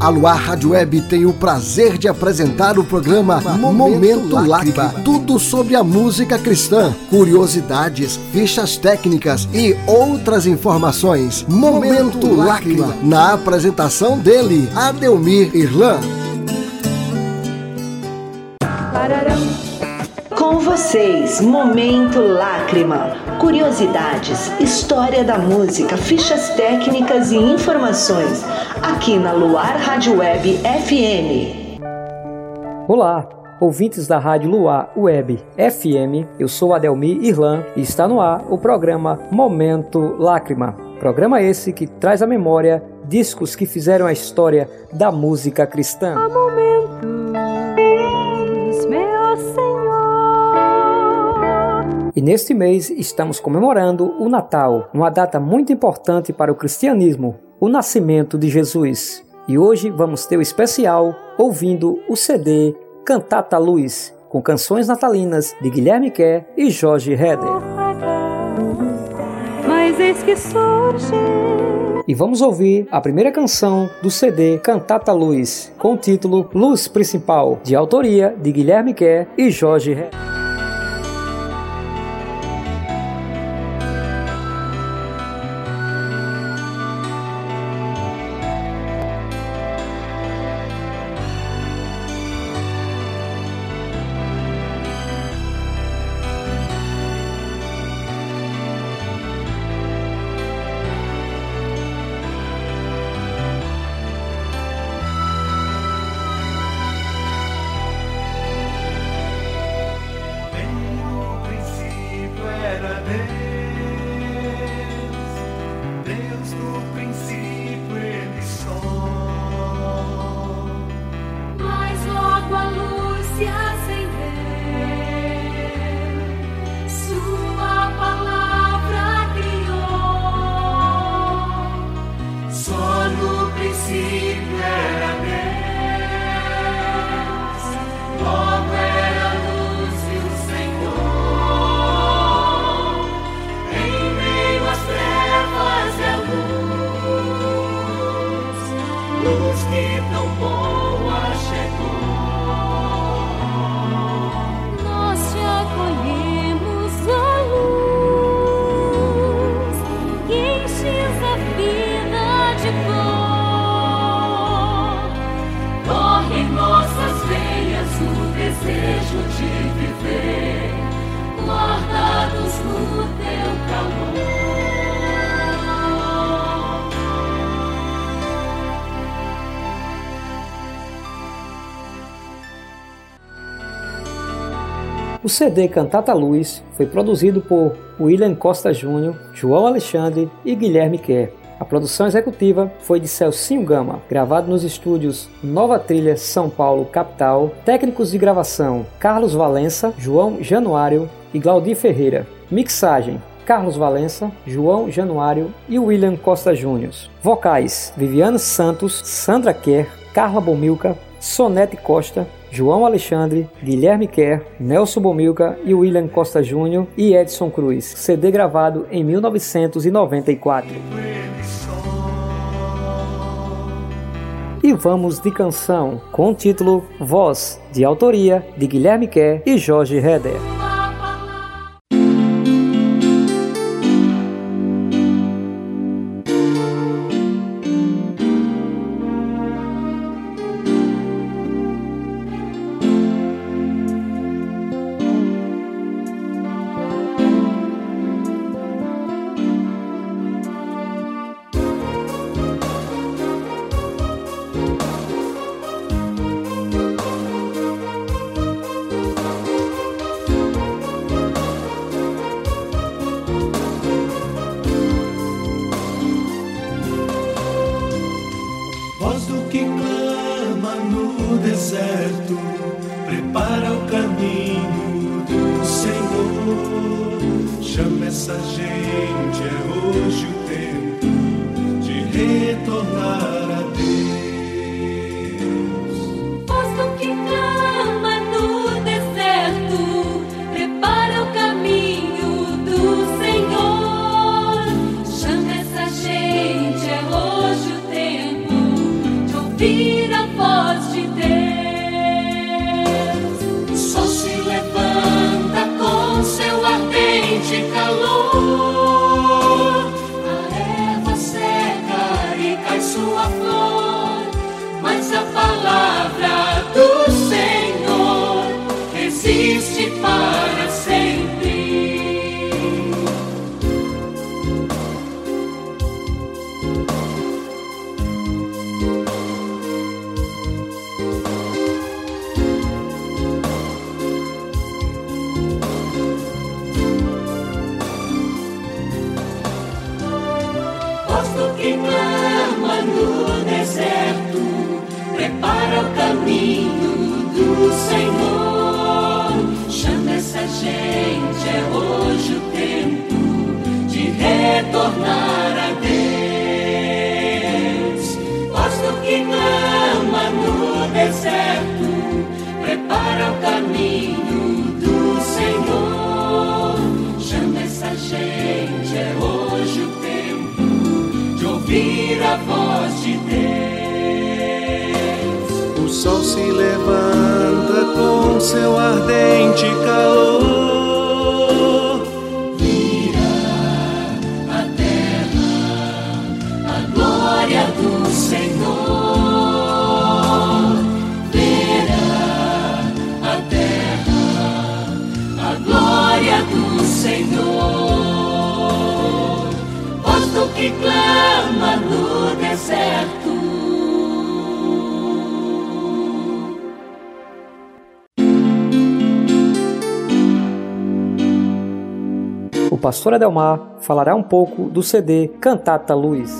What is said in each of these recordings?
A Luar Rádio Web tem o prazer de apresentar o programa Momento, Momento. Tudo sobre a música cristã, curiosidades, fichas técnicas e outras informações. Momento, Momento Lágrima. Na apresentação dele, Adelmir Irlan. Com vocês, Momento Lágrima. Curiosidades, história da música, fichas técnicas e informações. Aqui na Luar Rádio Web FM. Olá, ouvintes da Rádio Luar Web FM. Eu sou Adelmir Irlan e está no ar o programa Momento Lágrima. Programa esse que traz à memória discos que fizeram a história da música cristã. Há momentos, e neste mês estamos comemorando o Natal, uma data muito importante para o cristianismo, o nascimento de Jesus. E hoje vamos ter o especial ouvindo o CD Cantata Luz, com canções natalinas de Guilherme Kerr e Jorge Heder. Mas eis que surge e vamos ouvir a primeira canção do CD Cantata Luz, com o título Luz Principal, de autoria de Guilherme Kerr e Jorge Heder. O CD Cantata Luz foi produzido por William Costa Júnior, João Alexandre e Guilherme Kerr. A produção executiva foi de Celcinho Gama, gravado nos estúdios Nova Trilha São Paulo, capital. Técnicos de gravação: Carlos Valença, João Januário e Glaudir Ferreira. Mixagem: Carlos Valença, João Januário e William Costa Júnior. Vocais: Viviane Santos, Sandra Kerr, Carla Bomilca, Sonete Costa, João Alexandre, Guilherme Kerr, Nelson Bomilca e William Costa Júnior e Edson Cruz. CD gravado em 1994. E vamos de canção com o título Voz, de autoria de Guilherme Kerr e Jorge Heder. mensageiro. fire. Gente, é hoje o tempo de retornar a Deus. Posto que clama no deserto, prepara o caminho do Senhor. Chama essa gente, é hoje o tempo de ouvir a voz de Deus. O sol se levanta com seu ardente calor. a terra, a glória do Senhor. Verá a terra, a glória do Senhor. Posto que clama no deserto. O pastor Adelmar falará um pouco do CD Cantata Luz.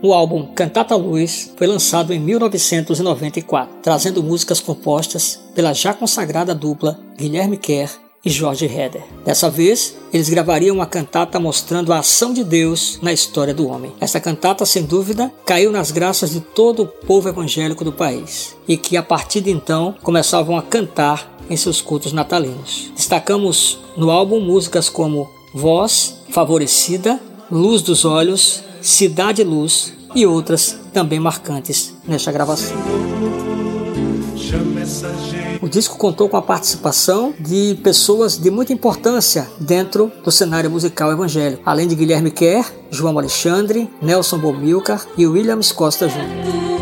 O álbum Cantata Luz foi lançado em 1994, trazendo músicas compostas pela já consagrada dupla Guilherme Kerr e Jorge Heder. Dessa vez, eles gravariam uma cantata mostrando a ação de Deus na história do homem. Essa cantata, sem dúvida, caiu nas graças de todo o povo evangélico do país e que a partir de então começavam a cantar em seus cultos natalinos. Destacamos no álbum músicas como Voz, Favorecida, Luz dos Olhos, Cidade Luz e outras também marcantes nesta gravação. O disco contou com a participação de pessoas de muita importância dentro do cenário musical evangélico, além de Guilherme Kerr, João Alexandre, Nelson Bomilcar e Williams Costa Jr.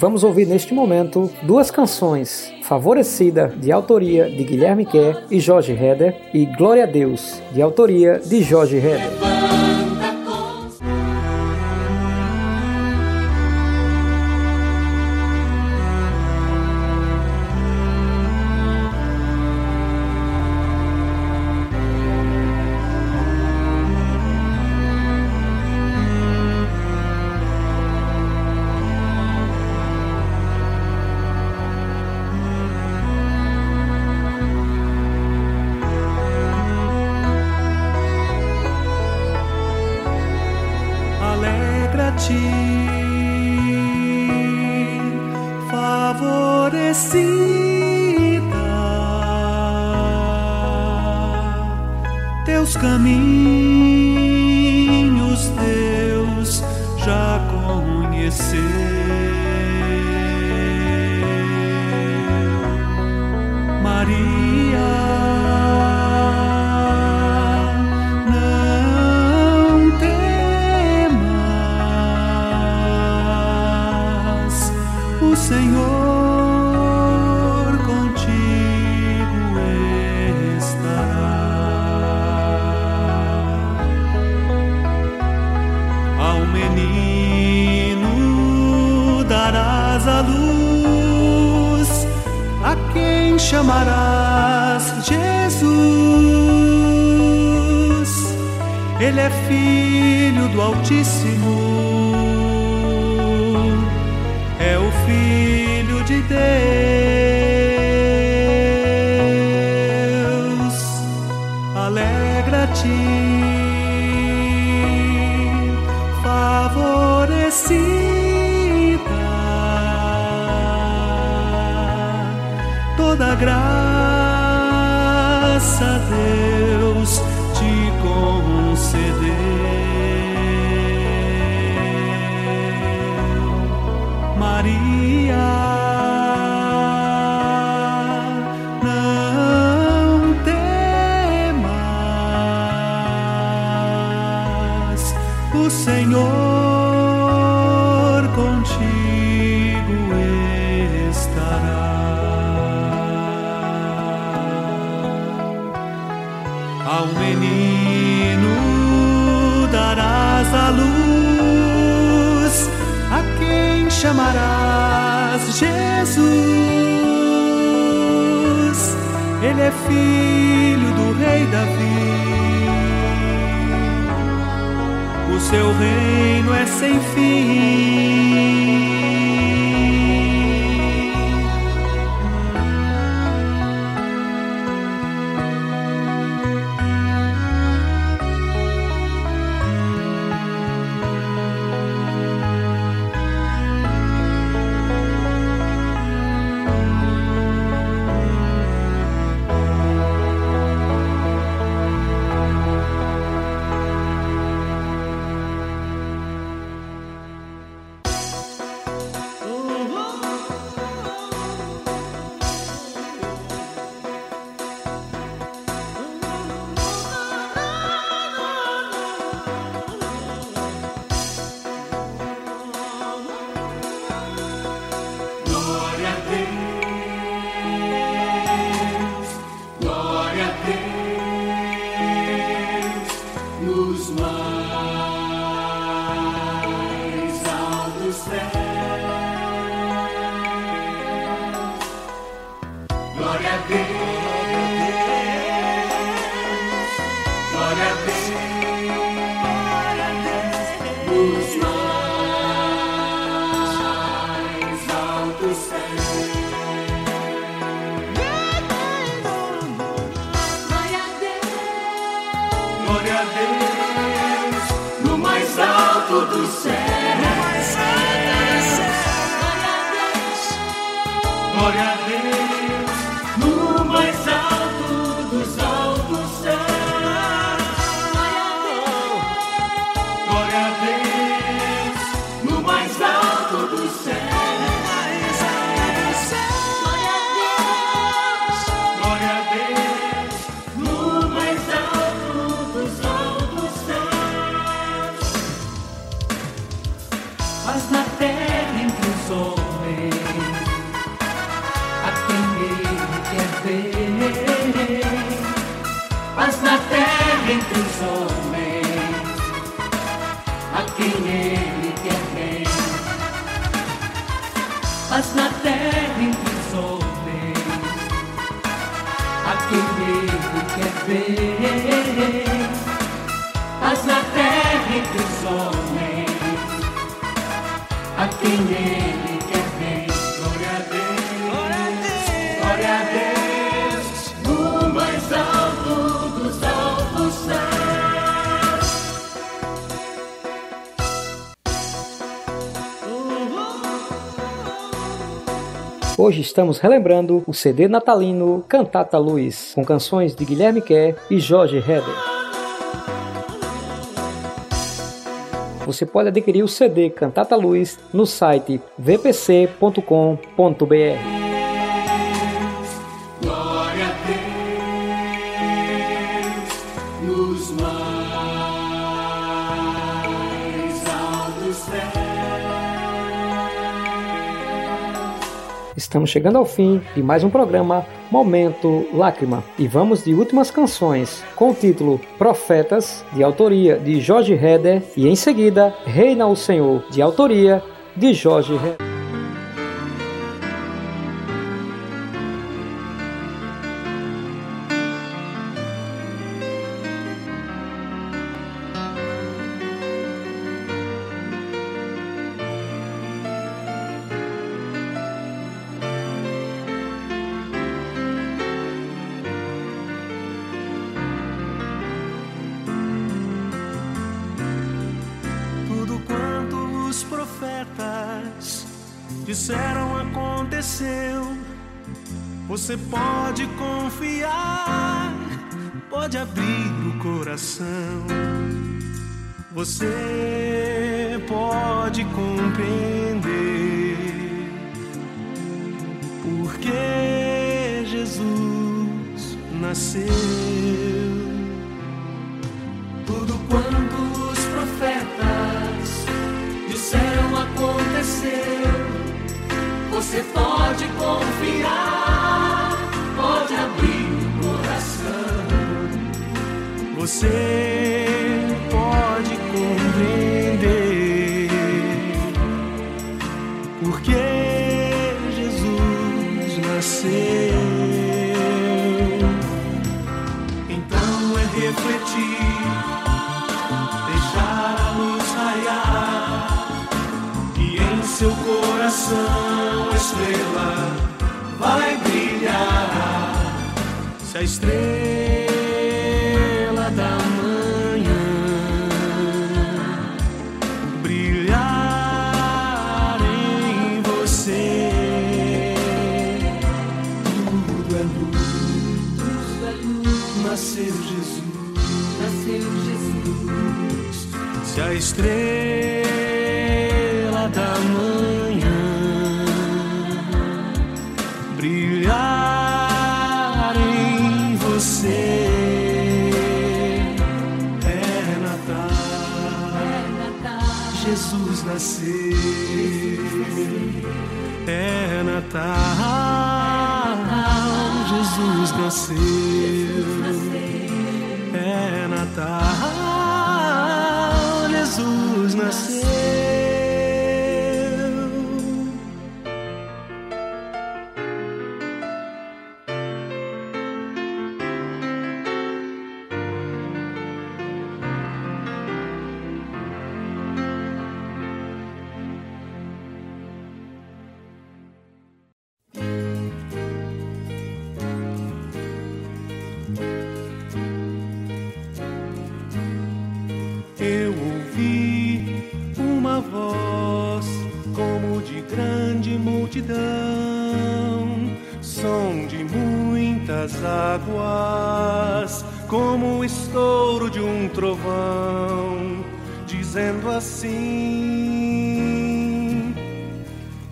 vamos ouvir neste momento duas canções: Favorecida, de autoria de Guilherme Kerr e Jorge Heder, e Glória a Deus, de autoria de Jorge Heder. Favorecida. Teus caminhos, Deus já conheceu. Chamarás Jesus. Ele é filho do Altíssimo, é o filho de Deus. da graça Deus te conceder, Maria. Senhor. Chamarás Jesus. Ele é filho do rei Davi. O seu reino é sem fim. Glória a Deus, glória a Deus, nos mais céus. Glória a Deus, glória a Deus, no mais alto do céu. Glória a Deus, a quem ele quer ver. Hoje estamos relembrando o CD natalino Cantata Luz, com canções de Guilherme Kerr e Jorge Heder. Você pode adquirir o CD Cantata Luz no site vpc.com.br. Estamos chegando ao fim de mais um programa Momento Lágrima e vamos de últimas canções com o título Profetas, de autoria de Jorge Heder, e em seguida Reina o Senhor, de autoria de Jorge Heder. Disseram aconteceu. Você pode confiar, pode abrir o coração. Você pode compreender porque Jesus nasceu. Você pode confiar, pode abrir o coração. Você em seu coração a estrela vai brilhar. Se a estrela da manhã brilhar em você, tudo é luz, tudo é luz. Nasceu Jesus, nasceu Jesus. Se a estrela Jesus nasceu. É Natal, Jesus nasceu. É Natal, Jesus nasceu. Multidão, som de muitas águas, como o estouro de um trovão, dizendo assim: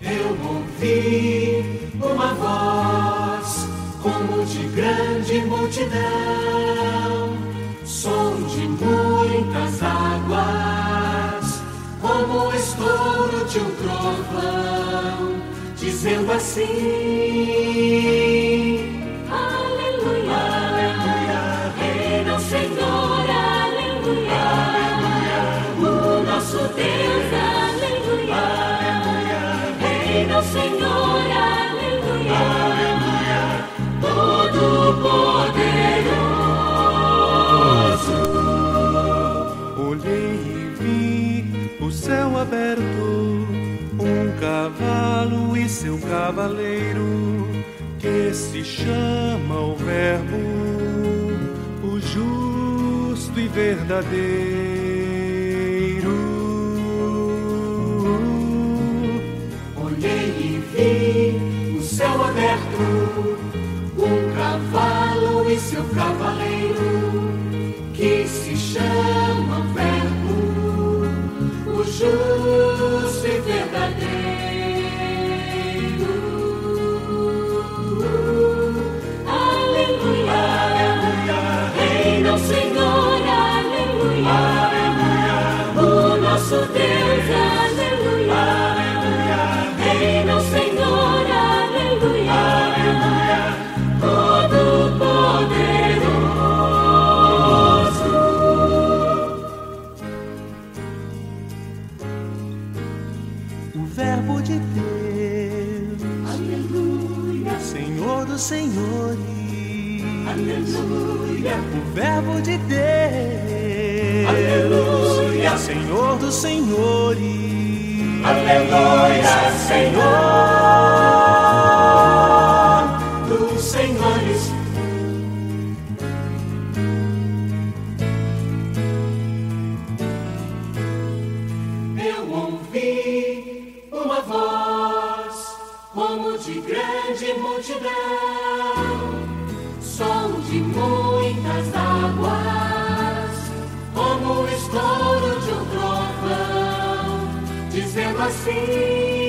Eu ouvi uma voz como de grande multidão som de muitas águas, como o estouro de um trovão, dizendo assim: cavalo e seu cavaleiro, que se chama o Verbo, o justo e verdadeiro. Olhei e vi o céu aberto, um cavalo e seu cavaleiro, que se chama Verbo, o justo nosso Deus, aleluia, Senhor dos Senhores. Eu ouvi uma voz como de grande multidão, som de muitas águas, como o estouro de um trovão, dizendo assim: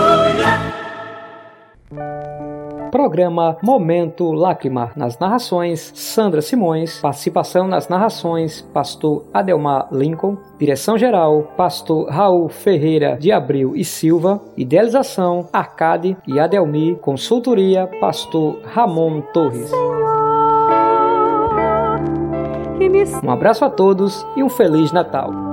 Programa Momento Lágrima. Nas narrações, Sandra Simões. Participação nas narrações, Pastor Adelmar Lincoln. Direção-geral, Pastor Raul Ferreira de Abril e Silva. Idealização, Arcade e Adelmi. Consultoria, Pastor Ramon Torres. Um abraço a todos e um Feliz Natal.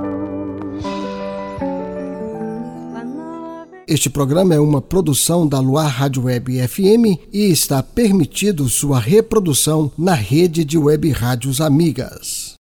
Este programa é uma produção da Luar Rádio Web FM e está permitido sua reprodução na rede de web rádios amigas.